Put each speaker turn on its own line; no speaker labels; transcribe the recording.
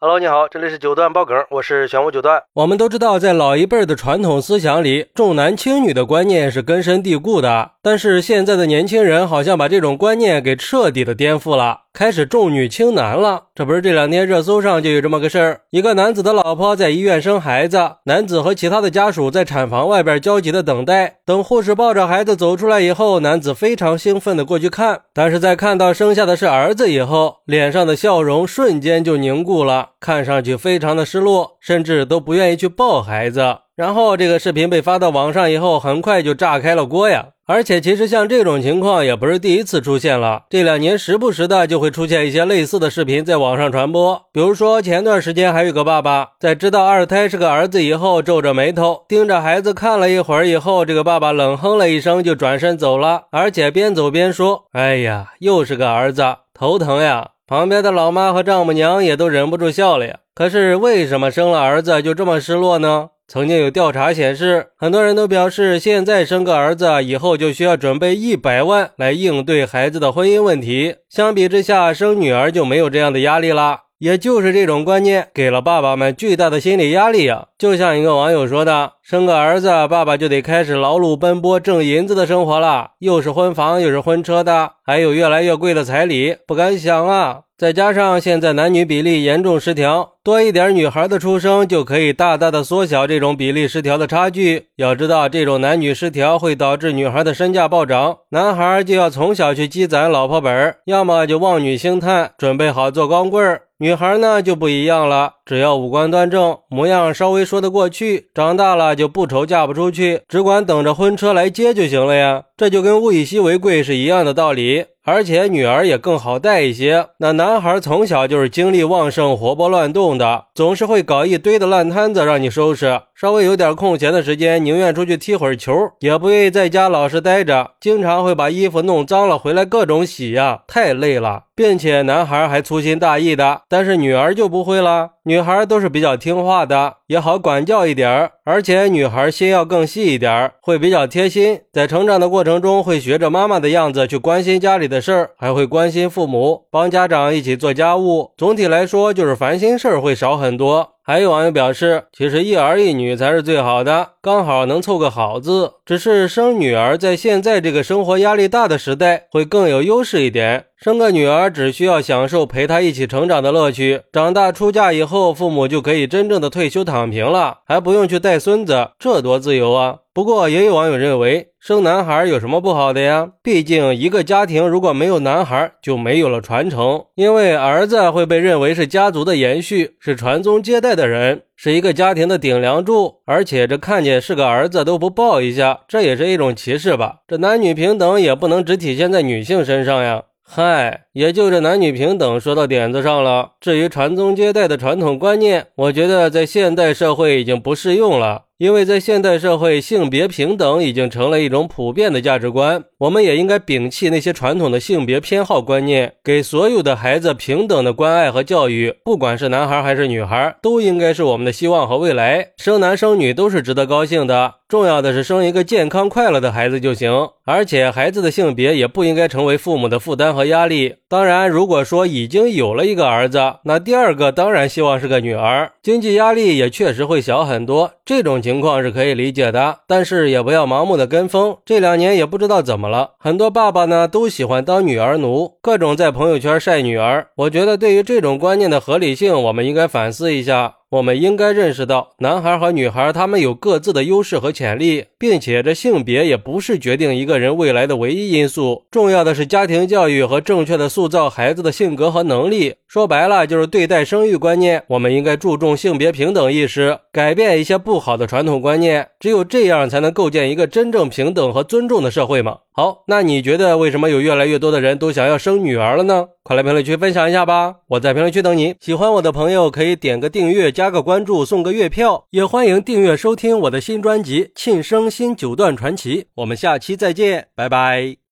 Hello，你好，这里是九段爆梗，我是玄武九段。
我们都知道，在老一辈的传统思想里，重男轻女的观念是根深蒂固的。但是现在的年轻人好像把这种观念给彻底的颠覆了，开始重女轻男了。这不是这两天热搜上就有这么个事儿：一个男子的老婆在医院生孩子，男子和其他的家属在产房外边焦急的等待。等护士抱着孩子走出来以后，男子非常兴奋的过去看，但是在看到生下的是儿子以后，脸上的笑容瞬间就凝固了。看上去非常的失落，甚至都不愿意去抱孩子。然后这个视频被发到网上以后，很快就炸开了锅呀！而且其实像这种情况也不是第一次出现了，这两年时不时的就会出现一些类似的视频在网上传播。比如说前段时间还有个爸爸在知道二胎是个儿子以后，皱着眉头盯着孩子看了一会儿以后，这个爸爸冷哼了一声就转身走了，而且边走边说：“哎呀，又是个儿子，头疼呀。”旁边的老妈和丈母娘也都忍不住笑了呀。可是为什么生了儿子就这么失落呢？曾经有调查显示，很多人都表示，现在生个儿子以后就需要准备一百万来应对孩子的婚姻问题。相比之下，生女儿就没有这样的压力了。也就是这种观念给了爸爸们巨大的心理压力呀。就像一个网友说的：“生个儿子，爸爸就得开始劳碌奔波挣银子的生活了，又是婚房又是婚车的，还有越来越贵的彩礼，不敢想啊！再加上现在男女比例严重失调，多一点女孩的出生就可以大大的缩小这种比例失调的差距。要知道，这种男女失调会导致女孩的身价暴涨，男孩就要从小去积攒老婆本儿，要么就望女兴叹，准备好做光棍儿。”女孩呢就不一样了，只要五官端正，模样稍微说得过去，长大了就不愁嫁不出去，只管等着婚车来接就行了呀。这就跟物以稀为贵是一样的道理。而且女儿也更好带一些。那男孩从小就是精力旺盛、活泼乱动的，总是会搞一堆的烂摊子让你收拾。稍微有点空闲的时间，宁愿出去踢会儿球，也不愿意在家老实待着。经常会把衣服弄脏了回来各种洗呀，太累了。并且男孩还粗心大意的，但是女儿就不会了。女孩都是比较听话的，也好管教一点儿。而且女孩心要更细一点儿，会比较贴心。在成长的过程中，会学着妈妈的样子去关心家里的事儿，还会关心父母，帮家长一起做家务。总体来说，就是烦心事儿会少很多。还有网友表示，其实一儿一女才是最好的，刚好能凑个好字。只是生女儿在现在这个生活压力大的时代，会更有优势一点。生个女儿只需要享受陪她一起成长的乐趣，长大出嫁以后，父母就可以真正的退休躺平了，还不用去带孙子，这多自由啊！不过也有网友认为，生男孩有什么不好的呀？毕竟一个家庭如果没有男孩，就没有了传承，因为儿子会被认为是家族的延续，是传宗接代的人，是一个家庭的顶梁柱。而且这看见是个儿子都不抱一下，这也是一种歧视吧？这男女平等也不能只体现在女性身上呀。嗨，也就这男女平等说到点子上了。至于传宗接代的传统观念，我觉得在现代社会已经不适用了。因为在现代社会，性别平等已经成了一种普遍的价值观。我们也应该摒弃那些传统的性别偏好观念，给所有的孩子平等的关爱和教育。不管是男孩还是女孩，都应该是我们的希望和未来。生男生女都是值得高兴的，重要的是生一个健康快乐的孩子就行。而且孩子的性别也不应该成为父母的负担和压力。当然，如果说已经有了一个儿子，那第二个当然希望是个女儿，经济压力也确实会小很多。这种情况是可以理解的，但是也不要盲目的跟风。这两年也不知道怎么了，很多爸爸呢都喜欢当女儿奴，各种在朋友圈晒女儿。我觉得对于这种观念的合理性，我们应该反思一下。我们应该认识到，男孩和女孩他们有各自的优势和潜力，并且这性别也不是决定一个人未来的唯一因素。重要的是家庭教育和正确的塑造孩子的性格和能力。说白了，就是对待生育观念，我们应该注重性别平等意识，改变一些不好的传统观念。只有这样，才能构建一个真正平等和尊重的社会嘛。好，那你觉得为什么有越来越多的人都想要生女儿了呢？快来评论区分享一下吧！我在评论区等你。喜欢我的朋友可以点个订阅，加个关注，送个月票。也欢迎订阅收听我的新专辑《庆生新九段传奇》。我们下期再见，拜拜。